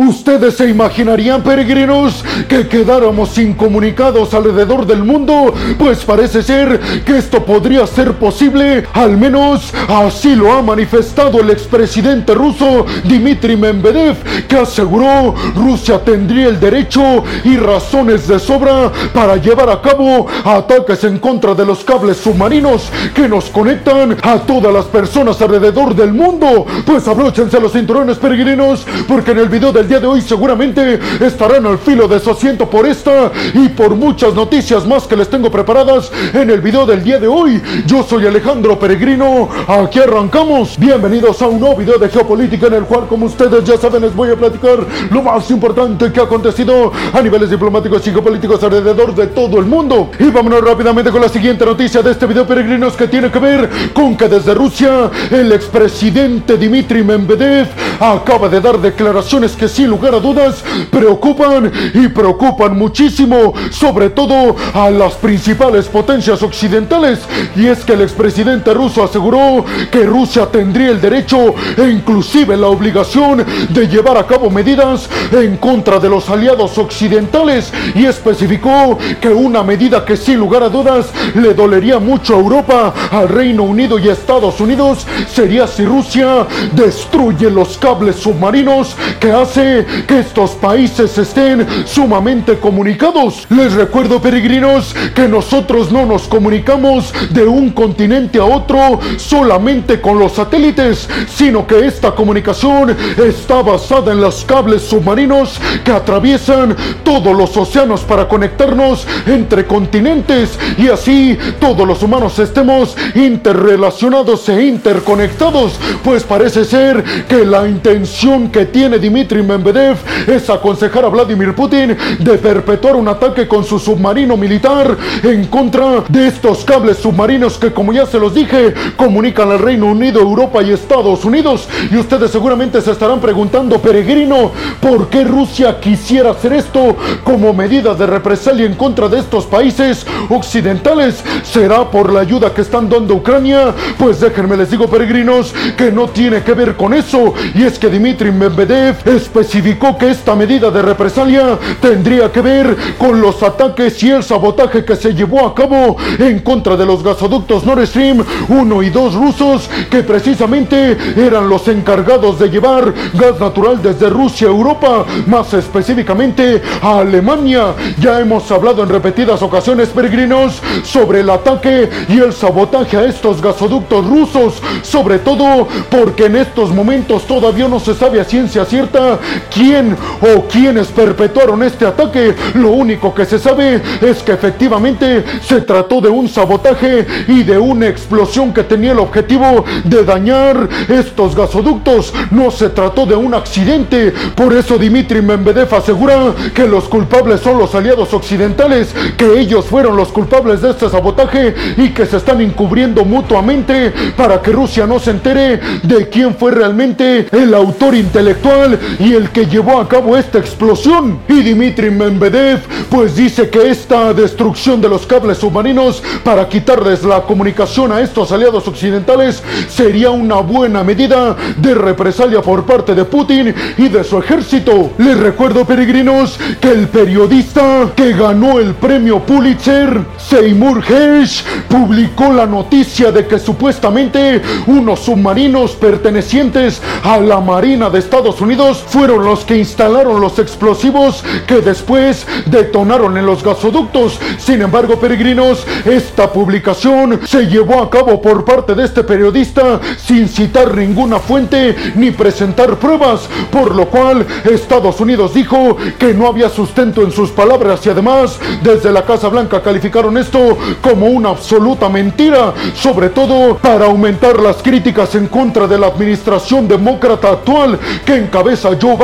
¿Ustedes se imaginarían, peregrinos, que quedáramos incomunicados alrededor del mundo? Pues parece ser que esto podría ser posible, al menos así lo ha manifestado el expresidente ruso Dmitry Medvedev, que aseguró Rusia tendría el derecho y razones de sobra para llevar a cabo ataques en contra de los cables submarinos que nos conectan a todas las personas alrededor del mundo. Pues abróchense los cinturones peregrinos, porque en el video del día de hoy seguramente estarán al filo de su asiento por esta y por muchas noticias más que les tengo preparadas en el video del día de hoy. Yo soy Alejandro Peregrino, aquí arrancamos. Bienvenidos a un nuevo video de geopolítica en el cual, como ustedes ya saben, les voy a platicar lo más importante que ha acontecido a niveles diplomáticos y geopolíticos alrededor de todo el mundo. Y vámonos rápidamente con la siguiente noticia de este video, peregrinos, que tiene que ver con que desde Rusia el expresidente Dmitry Medvedev acaba de dar declaraciones que sin lugar a dudas preocupan y preocupan muchísimo, sobre todo a las principales potencias occidentales. Y es que el expresidente ruso aseguró que Rusia tendría el derecho e inclusive la obligación de llevar a cabo medidas en contra de los aliados occidentales y especificó que una medida que sin lugar a dudas le dolería mucho a Europa, al Reino Unido y a Estados Unidos sería si Rusia destruye los cables submarinos que que estos países estén sumamente comunicados. Les recuerdo, peregrinos, que nosotros no nos comunicamos de un continente a otro solamente con los satélites, sino que esta comunicación está basada en los cables submarinos que atraviesan todos los océanos para conectarnos entre continentes y así todos los humanos estemos interrelacionados e interconectados, pues parece ser que la intención que tiene Dmitry Medvedev es aconsejar a Vladimir Putin de perpetuar un ataque con su submarino militar en contra de estos cables submarinos que como ya se los dije comunican al Reino Unido, Europa y Estados Unidos. Y ustedes seguramente se estarán preguntando, peregrino, ¿por qué Rusia quisiera hacer esto como medida de represalia en contra de estos países occidentales? ¿Será por la ayuda que están dando a Ucrania? Pues déjenme les digo, peregrinos, que no tiene que ver con eso. Y es que Dmitry Medvedev especificó que esta medida de represalia tendría que ver con los ataques y el sabotaje que se llevó a cabo en contra de los gasoductos Nord Stream 1 y 2 rusos, que precisamente eran los encargados de llevar gas natural desde Rusia a Europa, más específicamente a Alemania. Ya hemos hablado en repetidas ocasiones, peregrinos, sobre el ataque y el sabotaje a estos gasoductos rusos, sobre todo porque en estos momentos todavía no se sabe a ciencia cierta quién o quiénes perpetuaron este ataque. Lo único que se sabe es que efectivamente se trató de un sabotaje y de una explosión que tenía el objetivo de dañar estos gasoductos. No se trató de un accidente. Por eso Dimitri Medvedev asegura que los culpables son los aliados occidentales, que ellos fueron los culpables de este sabotaje y que se están encubriendo mutuamente para que Rusia no se entere de quién fue realmente el autor intelectual y el que llevó a cabo esta explosión. Y Dimitri Medvedev pues dice que esta destrucción de los cables submarinos para quitarles la comunicación a estos aliados occidentales sería una buena medida de represalia por parte de Putin y de su ejército. Les recuerdo, peregrinos, que el periodista que ganó el premio Pulitzer, Seymour Hersh, publicó la noticia de que supuestamente unos submarinos pertenecientes a la Marina de Estados Unidos fueron los que instalaron los explosivos que después detonaron en los gasoductos. Sin embargo, peregrinos, esta publicación se llevó a cabo por parte de este periodista sin citar ninguna fuente ni presentar pruebas, por lo cual Estados Unidos dijo que no había sustento en sus palabras y además desde la Casa Blanca calificaron esto como una absoluta mentira, sobre todo para aumentar las críticas en contra de la administración demócrata actual que encabeza Joe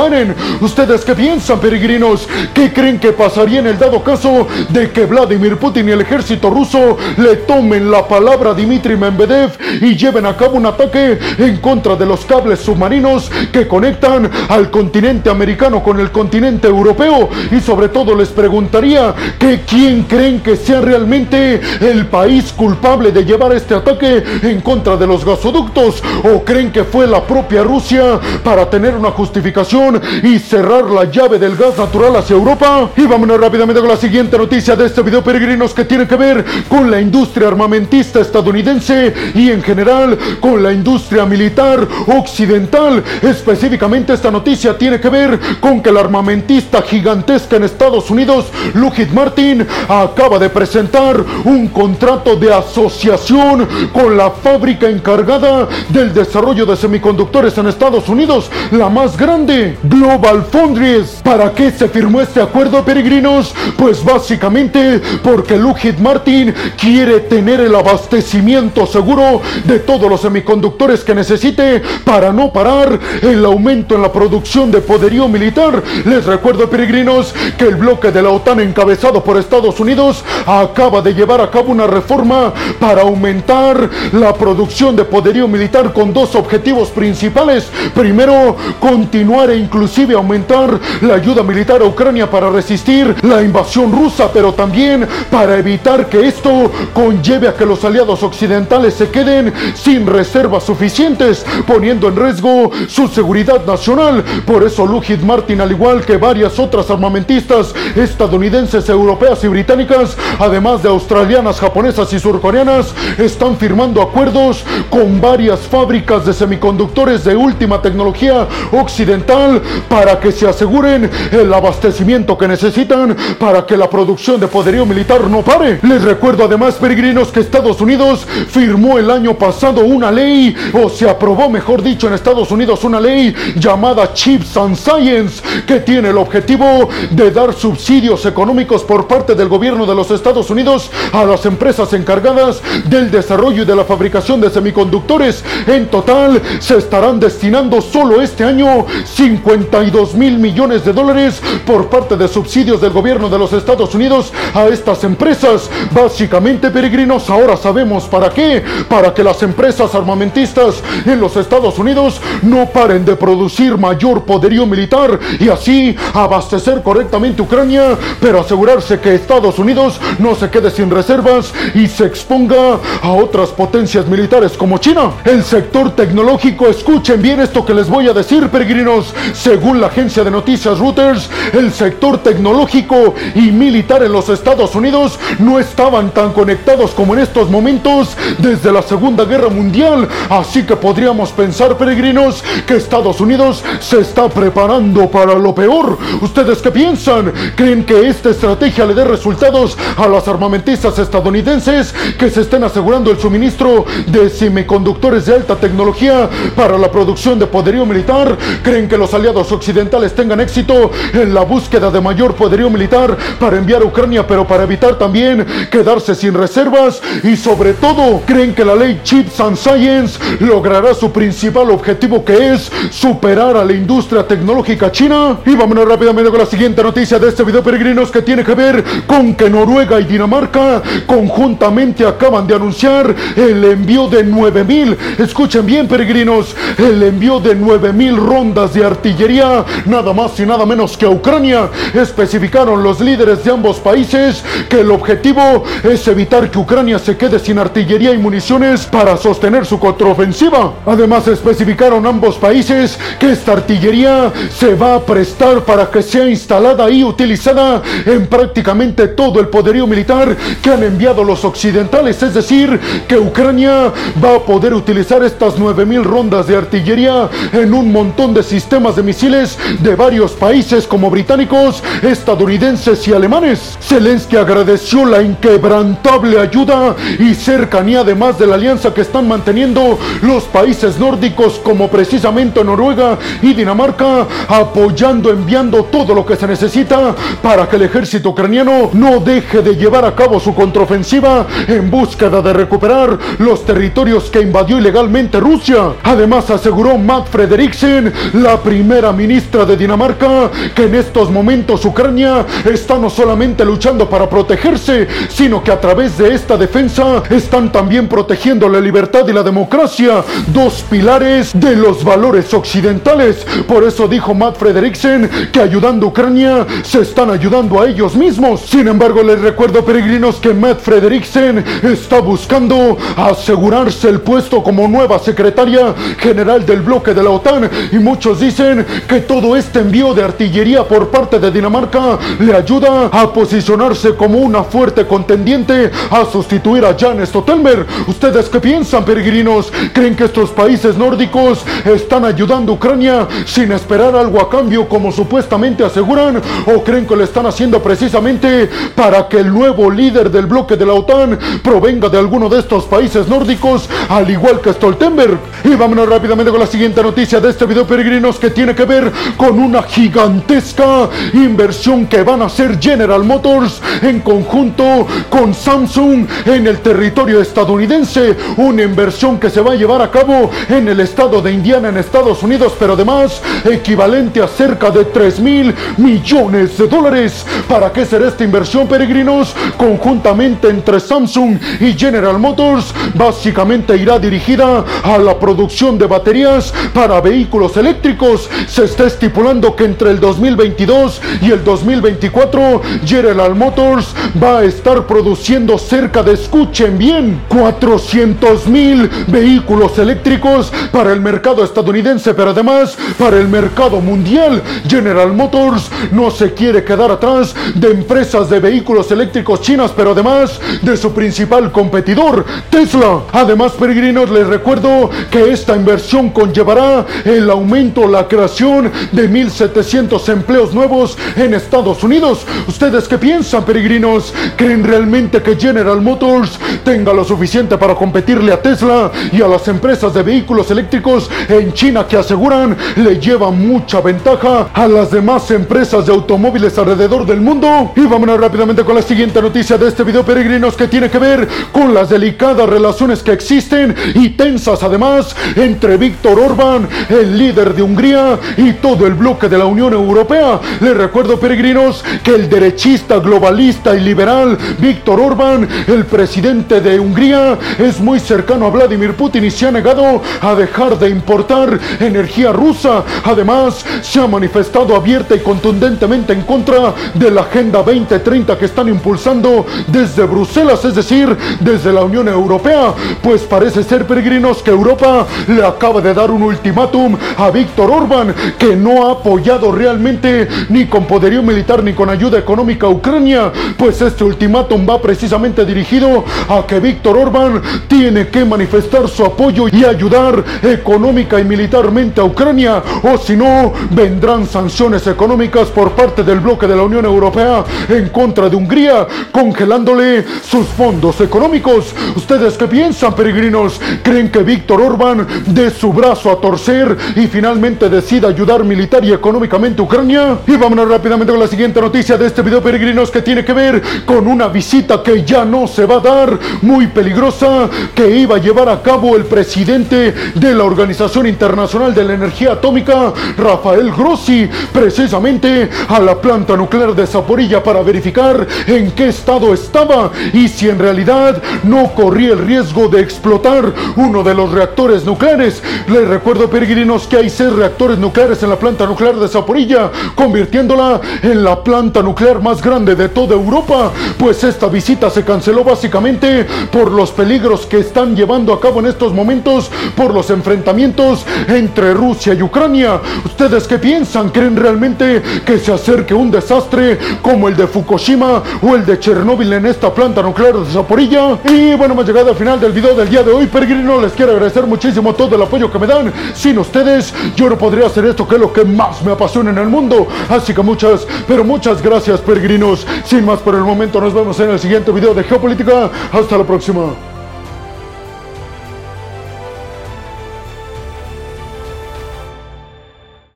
¿Ustedes qué piensan, peregrinos? ¿Qué creen que pasaría en el dado caso de que Vladimir Putin y el ejército ruso le tomen la palabra a Dmitry Medvedev y lleven a cabo un ataque en contra de los cables submarinos que conectan al continente americano con el continente europeo? Y sobre todo les preguntaría que quién creen que sea realmente el país culpable de llevar este ataque en contra de los gasoductos o creen que fue la propia Rusia para tener una justificación Y cerrar la llave del gas natural hacia Europa. Y vámonos rápidamente con la siguiente noticia de este video, peregrinos, que tiene que ver con la industria armamentista estadounidense y en general con la industria militar occidental. Específicamente esta noticia tiene que ver con que la armamentista gigantesca en Estados Unidos, Lockheed Martin, acaba de presentar un contrato de asociación con la fábrica encargada del desarrollo de semiconductores en Estados Unidos, la más grande, Global Foundries. ¿Para qué se firmó este acuerdo, peregrinos? Pues básicamente porque Lockheed Martin quiere tener el abastecimiento seguro de todos los semiconductores que necesite para no parar el aumento en la producción de poderío militar. Les recuerdo, peregrinos, que el bloque de la OTAN encabezado por Estados Unidos acaba de llevar a cabo una reforma para aumentar la producción de poderío militar con dos objetivos principales. Primero, continuar inclusive aumentar la ayuda militar a Ucrania para resistir la invasión rusa, pero también para evitar que esto conlleve a que los aliados occidentales se queden sin reservas suficientes, poniendo en riesgo su seguridad nacional. Por eso Lockheed Martin, al igual que varias otras armamentistas estadounidenses, europeas y británicas, además de australianas, japonesas y surcoreanas, están firmando acuerdos con varias fábricas de semiconductores de última tecnología occidental para que se aseguren el abastecimiento que necesitan para que la producción de poderío militar no pare. Les recuerdo además, peregrinos, que Estados Unidos firmó el año pasado una ley, o se aprobó, mejor dicho, en Estados Unidos una ley llamada Chips and Science, que tiene el objetivo de dar subsidios económicos por parte del gobierno de los Estados Unidos a las empresas encargadas del desarrollo y de la fabricación de semiconductores. En total, se estarán destinando solo este año 52 mil millones de dólares por parte de subsidios del gobierno de los Estados Unidos a estas empresas. Básicamente, peregrinos, ahora sabemos para qué. Para que las empresas armamentistas en los Estados Unidos no paren de producir mayor poderío militar y así abastecer correctamente Ucrania, pero asegurarse que Estados Unidos no se quede sin reservas y se exponga a otras potencias militares como China. El sector tecnológico, escuchen bien esto que les voy a decir, peregrinos. Según la agencia de noticias Reuters, el sector tecnológico y militar en los Estados Unidos no estaban tan conectados como en estos momentos desde la Segunda Guerra Mundial. Así que podríamos pensar, peregrinos, que Estados Unidos se está preparando para lo peor. ¿Ustedes qué piensan? ¿Creen que esta estrategia le dé resultados a las armamentistas estadounidenses que se estén asegurando el suministro de semiconductores de alta tecnología para la producción de poderío militar? ¿Creen que los aliados occidentales tengan éxito en la búsqueda de mayor poderío militar para enviar a Ucrania, pero para evitar también quedarse sin reservas? Y sobre todo, ¿creen que la ley Chips and Science logrará su principal objetivo que es superar a la industria tecnológica china? Y vámonos rápidamente con la siguiente noticia de este video, peregrinos, que tiene que ver con que Noruega y Dinamarca conjuntamente acaban de anunciar el envío de 9000, escuchen bien, peregrinos, el envío de 9000 rondas de artillería, nada más y nada menos que a Ucrania. Especificaron los líderes de ambos países que el objetivo es evitar que Ucrania se quede sin artillería y municiones para sostener su contraofensiva. Además, especificaron ambos países que esta artillería se va a prestar para que sea instalada y utilizada en prácticamente todo el poderío militar que han enviado los occidentales, es decir, que Ucrania va a poder utilizar estas 9000 rondas de artillería en un montón de sistemas de misiles de varios países como británicos, estadounidenses y alemanes. Zelensky agradeció la inquebrantable ayuda y cercanía además de la alianza que están manteniendo los países nórdicos como precisamente Noruega y Dinamarca, apoyando, enviando todo lo que se necesita para que el ejército ucraniano no deje de llevar a cabo su contraofensiva en búsqueda de recuperar los territorios que invadió ilegalmente Rusia. Además aseguró Matt Frederiksen, la primera ministra de Dinamarca, que en estos momentos Ucrania está no solamente luchando para protegerse, sino que a través de esta defensa están también protegiendo la libertad y la democracia, dos pilares de los valores occidentales. Por eso dijo Matt Frederiksen que ayudando a Ucrania se están ayudando a ellos mismos. Sin embargo, les recuerdo, peregrinos, que Matt Frederiksen está buscando asegurarse el puesto como nueva secretaria general del bloque de la OTAN y muchos dicen que todo este envío de artillería por parte de Dinamarca le ayuda a posicionarse como una fuerte contendiente a sustituir a Jan Stoltenberg. ¿Ustedes qué piensan, peregrinos? ¿Creen que estos países nórdicos están ayudando a Ucrania sin esperar algo a cambio como supuestamente aseguran? ¿O creen que lo están haciendo precisamente para que el nuevo líder del bloque de la OTAN provenga de alguno de estos países nórdicos, al igual que Stoltenberg? Y vámonos rápidamente con la siguiente noticia de este video, peregrinos, que tiene que ver con una gigantesca inversión que van a hacer General Motors en conjunto con Samsung en el territorio estadounidense. Una inversión que se va a llevar a cabo en el estado de Indiana, en Estados Unidos, pero además equivalente a cerca de 3 mil millones de dólares. ¿Para qué será esta inversión, peregrinos? Conjuntamente entre Samsung y General Motors, básicamente irá dirigida a la producción de baterías para vehículos eléctricos. Se está estipulando que entre el 2022 y el 2024, General Motors va a estar produciendo cerca de, escuchen bien, 400 mil vehículos eléctricos para el mercado estadounidense, pero además para el mercado mundial. General Motors no se quiere quedar atrás de empresas de vehículos eléctricos chinas, pero además de su principal competidor, Tesla. Además, peregrinos, les recuerdo que esta inversión conllevará el aumento, la creación de 1.700 empleos nuevos en Estados Unidos. ¿Ustedes qué piensan, peregrinos? ¿Creen realmente que General Motors tenga lo suficiente para competirle a Tesla y a las empresas de vehículos eléctricos en China que aseguran le llevan mucha ventaja a las demás empresas de automóviles alrededor del mundo? Y vámonos rápidamente con la siguiente noticia de este video, peregrinos, que tiene que ver con las delicadas relaciones que existen y tensas además entre Víctor Orbán, el líder de Hungría, y todo el bloque de la Unión Europea. Les recuerdo, peregrinos, que el derechista, globalista y liberal Víctor Orbán, el presidente de Hungría, es muy cercano a Vladimir Putin y se ha negado a dejar de importar energía rusa. Además, se ha manifestado abierta y contundentemente en contra de la Agenda 2030 que están impulsando desde Bruselas, es decir, desde la Unión Europea. Pues parece ser, peregrinos, que Europa le acaba de dar un ultimátum a Víctor Orbán, que no ha apoyado realmente ni con poderío militar ni con ayuda económica a Ucrania, pues este ultimátum va precisamente dirigido a que Víctor Orbán tiene que manifestar su apoyo y ayudar económica y militarmente a Ucrania, o si no, vendrán sanciones económicas por parte del bloque de la Unión Europea en contra de Hungría, congelándole sus fondos económicos. ¿Ustedes qué piensan, peregrinos? ¿Creen que Víctor Orbán dé su brazo a torcer y finalmente decida ayudar militar y económicamente a Ucrania? Y vámonos rápidamente con la siguiente noticia de este video, peregrinos, que tiene que ver con una visita que ya no se va a dar, muy peligrosa, que iba a llevar a cabo el presidente de la Organización Internacional de la Energía Atómica, Rafael Grossi, precisamente a la planta nuclear de Zaporilla para verificar en qué estado estaba y si en realidad no corría el riesgo de explotar uno de los reactores nucleares. Les recuerdo, peregrinos, que hay seis reactores nucleares en la planta nuclear de Zaporilla, convirtiéndola en la planta nuclear más grande de toda Europa. Pues esta visita se canceló básicamente por los peligros que están llevando a cabo en estos momentos por los enfrentamientos entre Rusia y Ucrania. ¿Ustedes qué piensan? ¿Creen realmente que se acerque un desastre como el de Fukushima o el de Chernóbil en esta planta nuclear de Zaporilla? Y bueno, hemos llegado al final del video del día de hoy, peregrino. Les quiero agradecer muchísimo todo el apoyo que me dan. Sin ustedes, yo no podría hacer esto que es lo que más me apasiona en el mundo. Así que muchas, pero muchas gracias, peregrinos. Sin más por el momento, nos vemos en el siguiente video de Geopolítica hasta la próxima.